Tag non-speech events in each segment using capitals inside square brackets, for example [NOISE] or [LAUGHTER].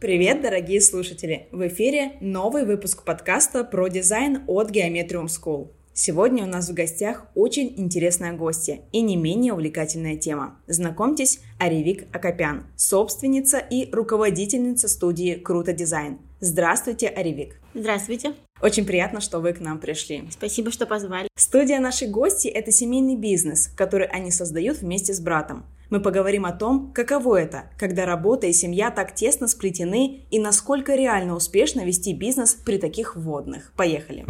Привет, дорогие слушатели! В эфире новый выпуск подкаста про дизайн от Geometrium School. Сегодня у нас в гостях очень интересная гостья и не менее увлекательная тема. Знакомьтесь, Аривик Акопян, собственница и руководительница студии Круто Дизайн. Здравствуйте, Аривик. Здравствуйте. Очень приятно, что вы к нам пришли. Спасибо, что позвали. Студия нашей гости – это семейный бизнес, который они создают вместе с братом. Мы поговорим о том, каково это, когда работа и семья так тесно сплетены и насколько реально успешно вести бизнес при таких вводных. Поехали!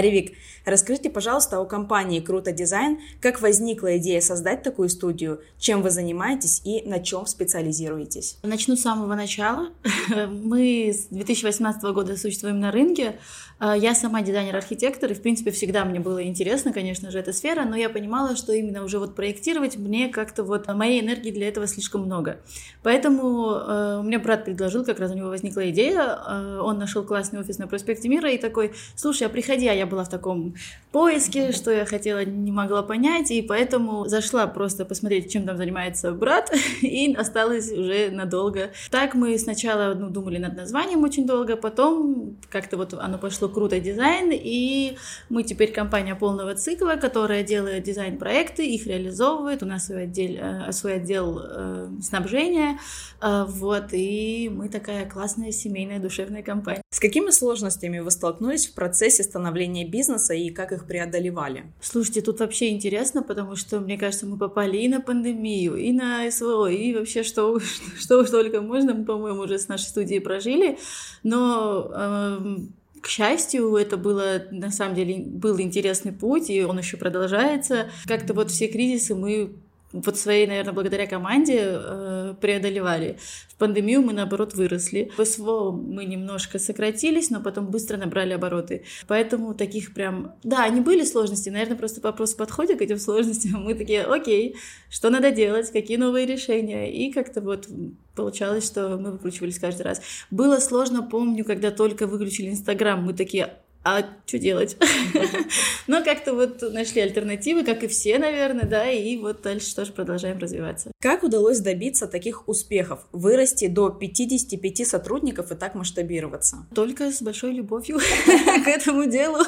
Аревик, расскажите, пожалуйста, о компании Круто Дизайн, как возникла идея создать такую студию, чем вы занимаетесь и на чем специализируетесь? Начну с самого начала. [LAUGHS] Мы с 2018 года существуем на рынке. А, я сама дизайнер-архитектор, и, в принципе, всегда мне было интересно, конечно же, эта сфера, но я понимала, что именно уже вот проектировать мне как-то вот моей энергии для этого слишком много. Поэтому э, у меня брат предложил, как раз у него возникла идея, э, он нашел классный офис на проспекте Мира и такой, слушай, а приходи, а я была в таком поиске, что я хотела, не могла понять, и поэтому зашла просто посмотреть, чем там занимается брат, [LAUGHS] и осталась уже надолго. Так мы сначала ну, думали над названием очень долго, потом как-то вот оно пошло круто дизайн, и мы теперь компания полного цикла, которая делает дизайн-проекты, их реализовывает, у нас свой отдел, э, свой отдел э, снабжения, э, вот, и мы такая классная семейная душевная компания. С какими сложностями вы столкнулись в процессе становления бизнеса и как их преодолевали? Слушайте, тут вообще интересно, потому что, мне кажется, мы попали и на пандемию, и на СВО, и вообще что, [LAUGHS] что уж только можно, мы, по-моему, уже с нашей студией прожили, но эм, к счастью, это было, на самом деле, был интересный путь, и он еще продолжается. Как-то вот все кризисы мы вот своей, наверное, благодаря команде э, преодолевали. В пандемию мы, наоборот, выросли. В СВО мы немножко сократились, но потом быстро набрали обороты. Поэтому таких прям... Да, они были сложности, наверное, просто вопрос подхода к этим сложностям. [LAUGHS] Мы такие, окей, что надо делать, какие новые решения. И как-то вот получалось, что мы выкручивались каждый раз. Было сложно, помню, когда только выключили Инстаграм, мы такие, а что делать? [LAUGHS] Но как-то вот нашли альтернативы, как и все, наверное, да, и вот дальше тоже продолжаем развиваться. Как удалось добиться таких успехов? Вырасти до 55 сотрудников и так масштабироваться? Только с большой любовью [LAUGHS] к этому делу. [LAUGHS]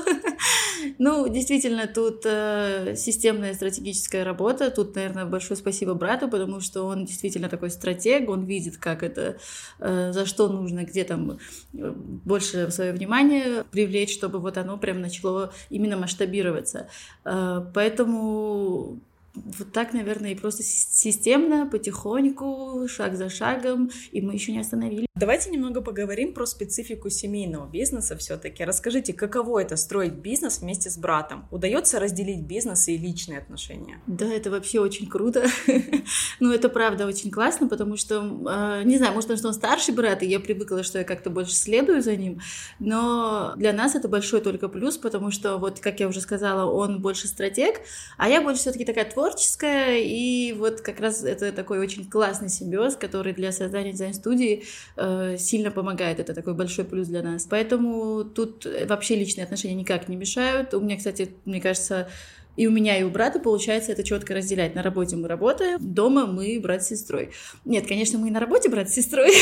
Ну, действительно, тут э, системная стратегическая работа. Тут, наверное, большое спасибо брату, потому что он действительно такой стратег, он видит, как это, э, за что нужно, где там э, больше свое внимание привлечь, чтобы вот оно прям начало именно масштабироваться. Э, поэтому вот так, наверное, и просто системно, потихоньку, шаг за шагом, и мы еще не остановились. Давайте немного поговорим про специфику семейного бизнеса все-таки. Расскажите, каково это строить бизнес вместе с братом? Удается разделить бизнес и личные отношения? Да, это вообще очень круто. [LAUGHS] ну, это правда очень классно, потому что, э, не знаю, может, потому что он старший брат, и я привыкла, что я как-то больше следую за ним, но для нас это большой только плюс, потому что, вот, как я уже сказала, он больше стратег, а я больше все-таки такая творческая, и вот как раз это такой очень классный симбиоз, который для создания дизайн-студии э, сильно помогает. Это такой большой плюс для нас. Поэтому тут вообще личные отношения никак не мешают. У меня, кстати, мне кажется, и у меня, и у брата получается это четко разделять. На работе мы работаем, дома мы брат с сестрой. Нет, конечно, мы и на работе брат с сестрой,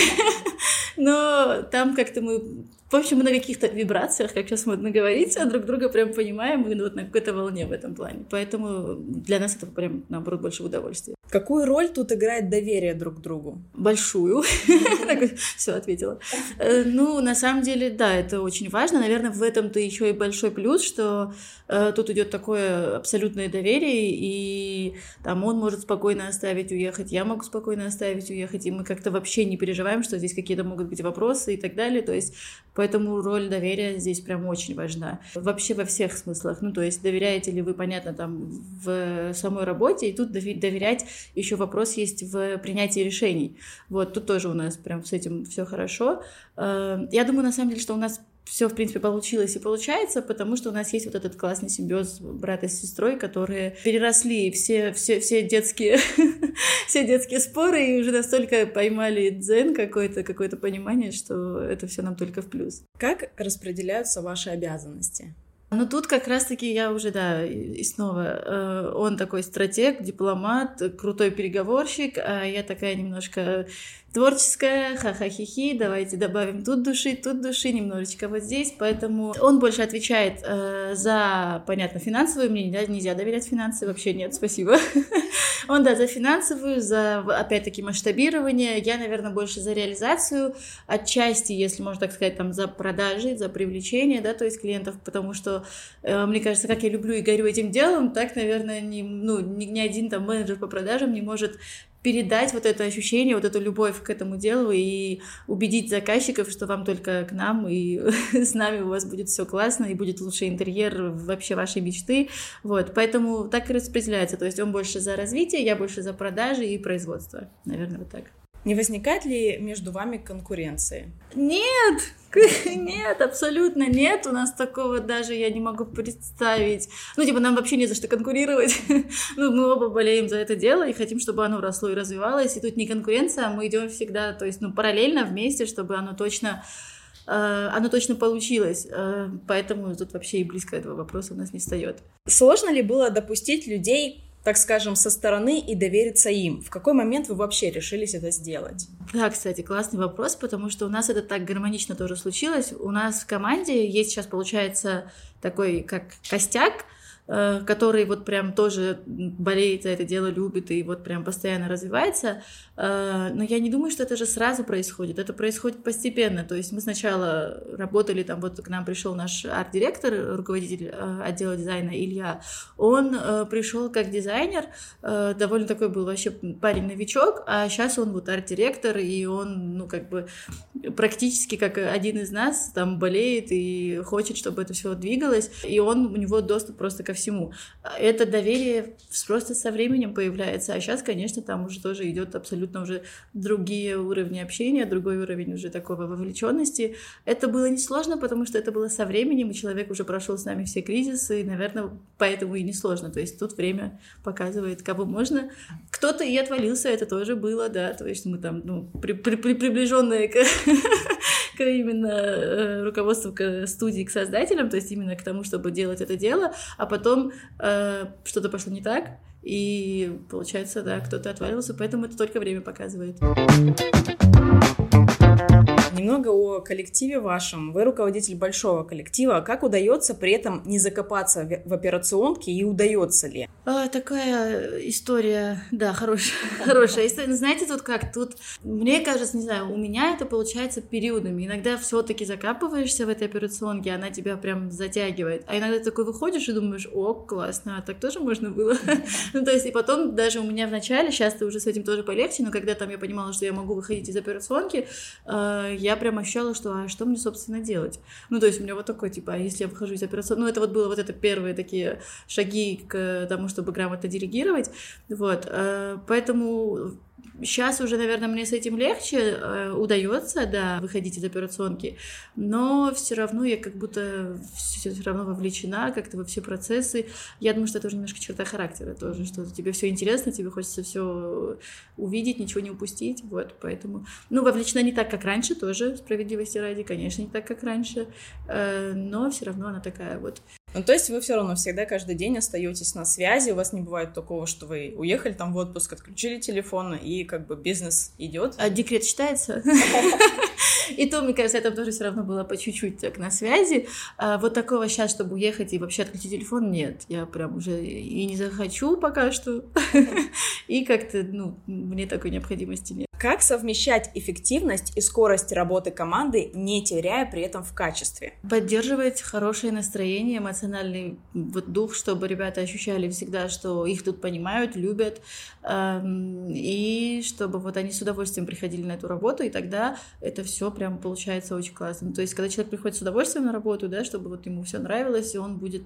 [LAUGHS] но там как-то мы в общем, мы на каких-то вибрациях, как сейчас модно говорить, а друг друга прям понимаем, мы вот на какой-то волне в этом плане. Поэтому для нас это прям, наоборот, больше удовольствия. Какую роль тут играет доверие друг к другу? Большую. Все, ответила. Э, ну, на самом деле, да, это очень важно. Наверное, в этом-то еще и большой плюс, что э, тут идет такое абсолютное доверие, и там он может спокойно оставить уехать, я могу спокойно оставить уехать, и мы как-то вообще не переживаем, что здесь какие-то могут быть вопросы и так далее. То есть Поэтому роль доверия здесь прям очень важна. Вообще во всех смыслах. Ну, то есть доверяете ли вы, понятно, там в самой работе, и тут доверять еще вопрос есть в принятии решений. Вот тут тоже у нас прям с этим все хорошо. Э, я думаю, на самом деле, что у нас все, в принципе, получилось и получается, потому что у нас есть вот этот классный симбиоз брата с сестрой, которые переросли все, все, все детские [LAUGHS] все детские споры и уже настолько поймали дзен какое-то, какое-то понимание, что это все нам только в плюс. Как распределяются ваши обязанности? Ну тут как раз-таки я уже, да, и снова, э, он такой стратег, дипломат, крутой переговорщик, а я такая немножко творческая, ха-ха-хи-хи, давайте добавим тут души, тут души, немножечко вот здесь, поэтому он больше отвечает э, за, понятно, финансовую, мне нельзя, нельзя доверять финансы, вообще нет, спасибо. [LAUGHS] Он, да, за финансовую, за, опять-таки, масштабирование, я, наверное, больше за реализацию, отчасти, если можно так сказать, там, за продажи, за привлечение, да, то есть клиентов, потому что, э, мне кажется, как я люблю и горю этим делом, так, наверное, не, ну, ни, ни один там менеджер по продажам не может передать вот это ощущение, вот эту любовь к этому делу и убедить заказчиков, что вам только к нам и [LAUGHS] с нами у вас будет все классно и будет лучший интерьер вообще вашей мечты. Вот, поэтому так и распределяется. То есть он больше за развитие, я больше за продажи и производство. Наверное, вот так. Не возникает ли между вами конкуренции? Нет, [LAUGHS] нет, абсолютно нет. У нас такого даже я не могу представить. Ну, типа, нам вообще не за что конкурировать. [LAUGHS] ну, мы оба болеем за это дело и хотим, чтобы оно росло и развивалось. И тут не конкуренция, а мы идем всегда, то есть, ну, параллельно вместе, чтобы оно точно э, оно точно получилось. Э, поэтому тут вообще и близко этого вопроса у нас не встает. Сложно ли было допустить людей так скажем, со стороны и довериться им? В какой момент вы вообще решились это сделать? Да, кстати, классный вопрос, потому что у нас это так гармонично тоже случилось. У нас в команде есть сейчас, получается, такой как костяк, который вот прям тоже болеет за это дело, любит и вот прям постоянно развивается. Э, но я не думаю, что это же сразу происходит. Это происходит постепенно. То есть мы сначала работали, там вот к нам пришел наш арт-директор, руководитель э, отдела дизайна Илья. Он пришел как дизайнер, довольно такой был вообще парень-новичок, а сейчас он вот арт-директор, и он, ну, как бы практически как один из нас там болеет и хочет, чтобы это все двигалось. И он, у него доступ просто ко всему. Это доверие просто со временем появляется, а сейчас, конечно, там уже тоже идет абсолютно уже другие уровни общения, другой уровень уже такого вовлеченности. Это было несложно, потому что это было со временем, и человек уже прошел с нами все кризисы, и, наверное, поэтому и несложно. То есть тут время показывает, кого можно. Кто-то и отвалился, это тоже было, да, то есть мы там, ну, при, при, при, приближенные к, [LAUGHS] именно э, руководству к студии, к создателям, то есть именно к тому, чтобы делать это дело, а потом э, что-то пошло не так, и получается, да, кто-то отвалился, поэтому это только время показывает. Немного о коллективе вашем. Вы руководитель большого коллектива. Как удается при этом не закопаться в операционке и удается ли? А, такая история, да, хорошая, [LAUGHS] хорошая история. Ну, знаете, тут как? Тут, мне кажется, не знаю, у меня это получается периодами. Иногда все-таки закапываешься в этой операционке, она тебя прям затягивает. А иногда такой выходишь и думаешь, о, классно, а так тоже можно было. [LAUGHS] ну, то есть, и потом даже у меня в начале, сейчас ты уже с этим тоже полегче, но когда там я понимала, что я могу выходить из операционки, я я прям ощущала, что а что мне, собственно, делать? Ну, то есть у меня вот такой, типа, а если я выхожу из операционной... Ну, это вот было вот это первые такие шаги к тому, чтобы грамотно делегировать. Вот. Э, поэтому Сейчас уже, наверное, мне с этим легче э, удается, да, выходить из операционки, но все равно я как будто все равно вовлечена как-то во все процессы. Я думаю, что это уже немножко черта характера тоже, что тебе все интересно, тебе хочется все увидеть, ничего не упустить, вот, поэтому, ну, вовлечена не так, как раньше, тоже справедливости ради, конечно, не так, как раньше, э, но все равно она такая вот ну, то есть вы все равно всегда каждый день остаетесь на связи, у вас не бывает такого, что вы уехали там в отпуск, отключили телефон, и как бы бизнес идет. А декрет считается? И то, мне кажется, это тоже все равно было по чуть-чуть так на связи. А вот такого сейчас, чтобы уехать и вообще отключить телефон, нет. Я прям уже и не захочу пока что. И как-то, ну, мне такой необходимости нет. Как совмещать эффективность и скорость работы команды, не теряя при этом в качестве? Поддерживать хорошее настроение, эмоциональный вот дух, чтобы ребята ощущали всегда, что их тут понимают, любят, эм, и чтобы вот они с удовольствием приходили на эту работу, и тогда это все прям получается очень классно. То есть, когда человек приходит с удовольствием на работу, да, чтобы вот ему все нравилось, и он будет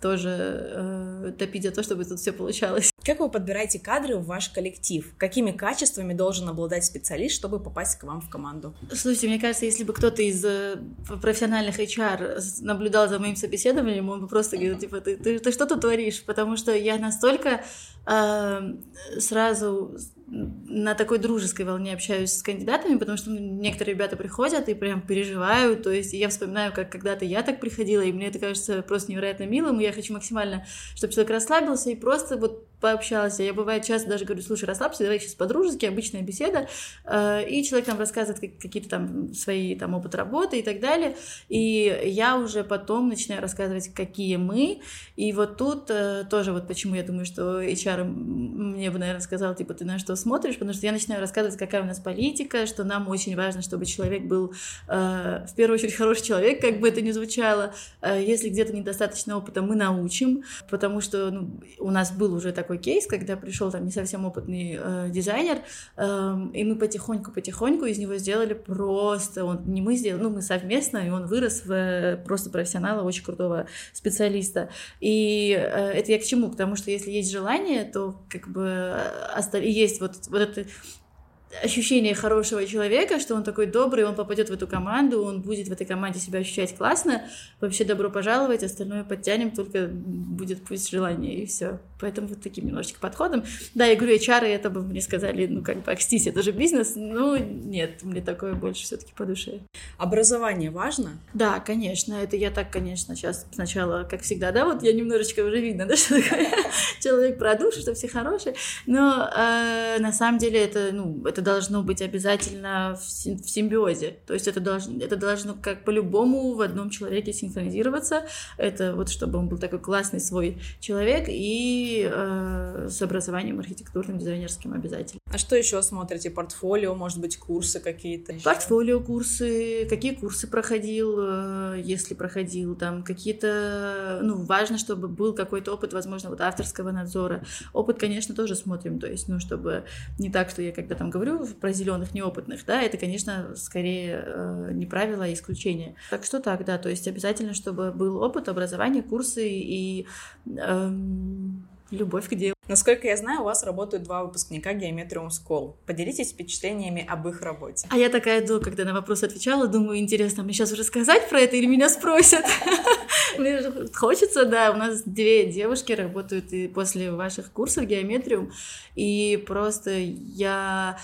тоже э, топить за то, чтобы тут все получалось. Как вы подбираете кадры в ваш коллектив? Какими качествами должен обладать специалист, чтобы попасть к вам в команду? Слушайте, мне кажется, если бы кто-то из э, профессиональных HR наблюдал за моим собеседованием, он бы просто говорил, типа, ты, ты, ты что тут творишь? Потому что я настолько э, сразу на такой дружеской волне общаюсь с кандидатами, потому что некоторые ребята приходят и прям переживают, то есть я вспоминаю, как когда-то я так приходила, и мне это кажется просто невероятно милым, и я хочу максимально, чтобы человек расслабился и просто вот пообщалась. Я бывает часто даже говорю, слушай, расслабься, давай сейчас по-дружески, обычная беседа, э, и человек нам рассказывает какие-то там свои там опыт работы и так далее, и я уже потом начинаю рассказывать, какие мы, и вот тут э, тоже вот почему я думаю, что HR мне бы, наверное, сказал, типа, ты на что смотришь, потому что я начинаю рассказывать, какая у нас политика, что нам очень важно, чтобы человек был э, в первую очередь хороший человек, как бы это ни звучало, если где-то недостаточно опыта, мы научим, потому что ну, у нас был уже такой такой кейс, когда пришел там не совсем опытный э, дизайнер, э, и мы потихоньку-потихоньку из него сделали просто, он не мы сделали, ну мы совместно, и он вырос в э, просто профессионала, очень крутого специалиста. И э, это я к чему? К тому, что если есть желание, то как бы э, остав... есть вот, вот это ощущение хорошего человека, что он такой добрый, он попадет в эту команду, он будет в этой команде себя ощущать классно. Вообще добро пожаловать, остальное подтянем, только будет пусть желание, и все. Поэтому вот таким немножечко подходом. Да, я говорю, HR, это бы мне сказали, ну, как бы, акстись, это же бизнес. Ну, нет, мне такое больше все таки по душе. Образование важно? Да, конечно, это я так, конечно, сейчас сначала, как всегда, да, вот я немножечко уже видно, да, что такое [LAUGHS] человек про душу, что все хорошие, но э, на самом деле это, ну, это должно быть обязательно в, симбиозе. То есть это должно, это должно как по-любому в одном человеке синхронизироваться. Это вот чтобы он был такой классный свой человек и э, с образованием архитектурным, дизайнерским обязательно. А что еще смотрите? Портфолио, может быть, курсы какие-то? Портфолио курсы, какие курсы проходил, э, если проходил, там какие-то, ну, важно, чтобы был какой-то опыт, возможно, вот авторского надзора. Опыт, конечно, тоже смотрим, то есть, ну, чтобы не так, что я когда там говорю, говорю про зеленых неопытных, да, это, конечно, скорее э, не правило, а исключение. Так что так, да, то есть обязательно, чтобы был опыт, образование, курсы и э, любовь к делу. Насколько я знаю, у вас работают два выпускника Geometrium School. Поделитесь впечатлениями об их работе. А я такая, до, когда на вопрос отвечала, думаю, интересно, мне сейчас уже сказать про это или меня спросят? [LAUGHS] Мне хочется, да, у нас две девушки работают и после ваших курсов Geometrium, и просто я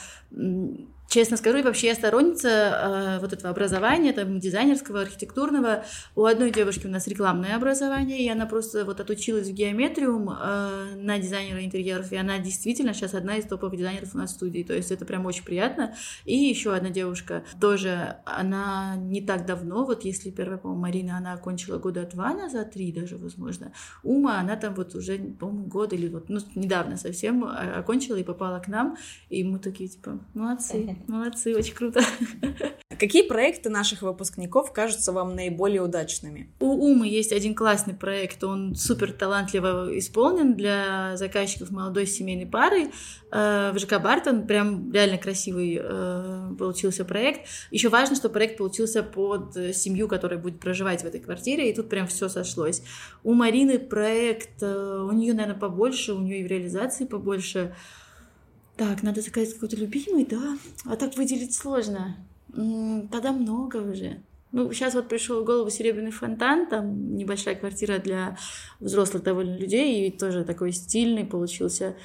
Честно скажу, вообще я сторонница э, вот этого образования, там, дизайнерского, архитектурного. У одной девушки у нас рекламное образование, и она просто вот отучилась в геометриум э, на дизайнера интерьеров, и она действительно сейчас одна из топовых дизайнеров у нас в студии, то есть это прям очень приятно. И еще одна девушка, тоже она не так давно, вот если первая, по-моему, Марина, она окончила года два назад, три даже, возможно. Ума, она там вот уже, по-моему, год или вот, ну, недавно совсем а, окончила и попала к нам, и мы такие, типа, молодцы. Молодцы, очень круто. [LAUGHS] Какие проекты наших выпускников кажутся вам наиболее удачными? У Умы есть один классный проект, он супер талантливо исполнен для заказчиков молодой семейной пары э, в ЖК Бартон. Прям реально красивый э, получился проект. Еще важно, что проект получился под семью, которая будет проживать в этой квартире, и тут прям все сошлось. У Марины проект, э, у нее, наверное, побольше, у нее и в реализации побольше. Так, надо заказать какой-то любимый, да? А так выделить сложно. Тогда много уже. Ну, сейчас вот пришел в голову серебряный фонтан, там небольшая квартира для взрослых довольно людей, и тоже такой стильный получился.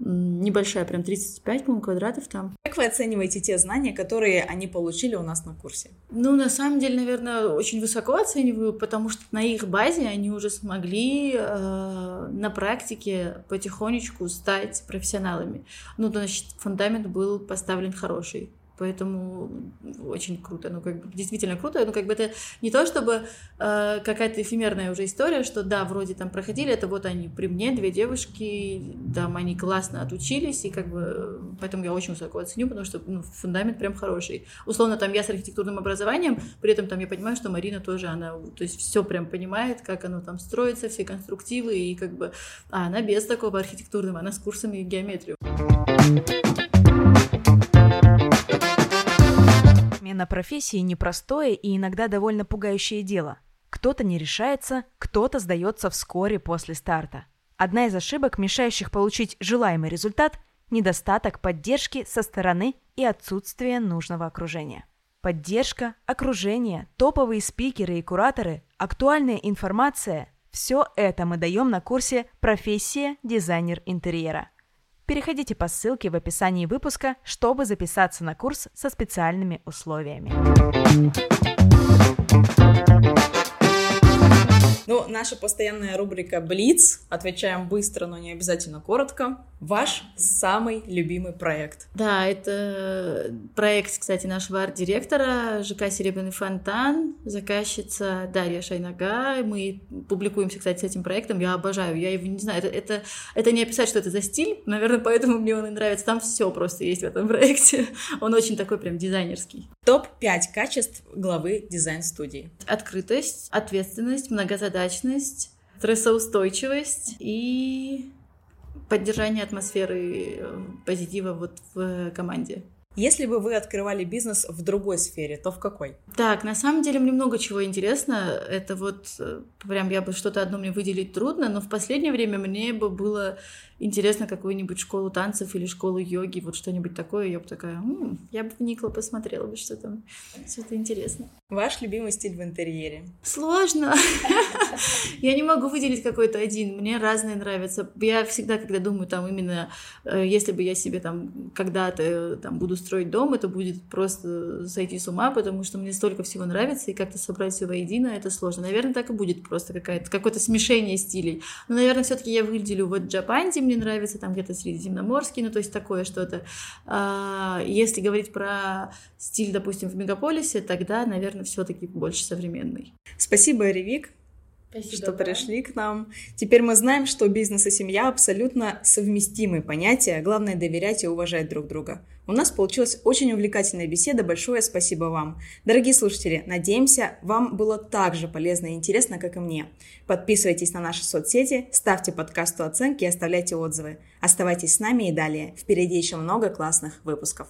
Небольшая, прям 35, по-моему, квадратов там. Как вы оцениваете те знания, которые они получили у нас на курсе? Ну, на самом деле, наверное, очень высоко оцениваю, потому что на их базе они уже смогли э, на практике потихонечку стать профессионалами. Ну, значит, фундамент был поставлен хороший. Поэтому очень круто, ну как бы действительно круто, ну как бы это не то чтобы э, какая-то эфемерная уже история, что да, вроде там проходили, это вот они при мне, две девушки, там они классно отучились, и как бы поэтому я очень высоко оценю, потому что ну, фундамент прям хороший. Условно там я с архитектурным образованием, при этом там я понимаю, что Марина тоже, она, то есть все прям понимает, как оно там строится, все конструктивы, и как бы, а она без такого архитектурного, она с курсами геометрию. Смена профессии – непростое и иногда довольно пугающее дело. Кто-то не решается, кто-то сдается вскоре после старта. Одна из ошибок, мешающих получить желаемый результат – недостаток поддержки со стороны и отсутствие нужного окружения. Поддержка, окружение, топовые спикеры и кураторы, актуальная информация – все это мы даем на курсе «Профессия дизайнер интерьера». Переходите по ссылке в описании выпуска, чтобы записаться на курс со специальными условиями. Ну, наша постоянная рубрика «Блиц». Отвечаем быстро, но не обязательно коротко. Ваш самый любимый проект? Да, это проект, кстати, нашего арт-директора ЖК «Серебряный фонтан», заказчица Дарья Шайнага. Мы публикуемся, кстати, с этим проектом. Я обожаю, я его не знаю. Это, это, это не описать, что это за стиль. Наверное, поэтому мне он и нравится. Там все просто есть в этом проекте. [LAUGHS] Он очень такой прям дизайнерский. Топ-5 качеств главы дизайн-студии. Открытость, ответственность, многозадачность, стрессоустойчивость и поддержание атмосферы э, позитива вот в команде. Если бы вы открывали бизнес в другой сфере, то в какой? Так, на самом деле мне много чего интересно. Это вот э, прям я бы что-то одно мне выделить трудно, но в последнее время мне бы было интересно какую-нибудь школу танцев или школу йоги, вот что-нибудь такое. Я бы такая, М, я бы вникла, посмотрела бы, что там, что-то интересно. Ваш любимый стиль в интерьере? Сложно. [LAUGHS] Я не могу выделить какой-то один. Мне разные нравятся. Я всегда, когда думаю, там именно, э, если бы я себе там когда-то э, там буду строить дом, это будет просто сойти с ума, потому что мне столько всего нравится, и как-то собрать все воедино, это сложно. Наверное, так и будет просто какая-то, какое-то смешение стилей. Но, наверное, все-таки я выделю вот Джапанди, мне нравится, там где-то средиземноморский, ну, то есть такое что-то. А, если говорить про стиль, допустим, в мегаполисе, тогда, наверное, все-таки больше современный. Спасибо, Ревик. Спасибо, что да. пришли к нам. Теперь мы знаем, что бизнес и семья абсолютно совместимые понятия. Главное доверять и уважать друг друга. У нас получилась очень увлекательная беседа. Большое спасибо вам. Дорогие слушатели, надеемся, вам было так же полезно и интересно, как и мне. Подписывайтесь на наши соцсети, ставьте подкасту оценки и оставляйте отзывы. Оставайтесь с нами и далее. Впереди еще много классных выпусков.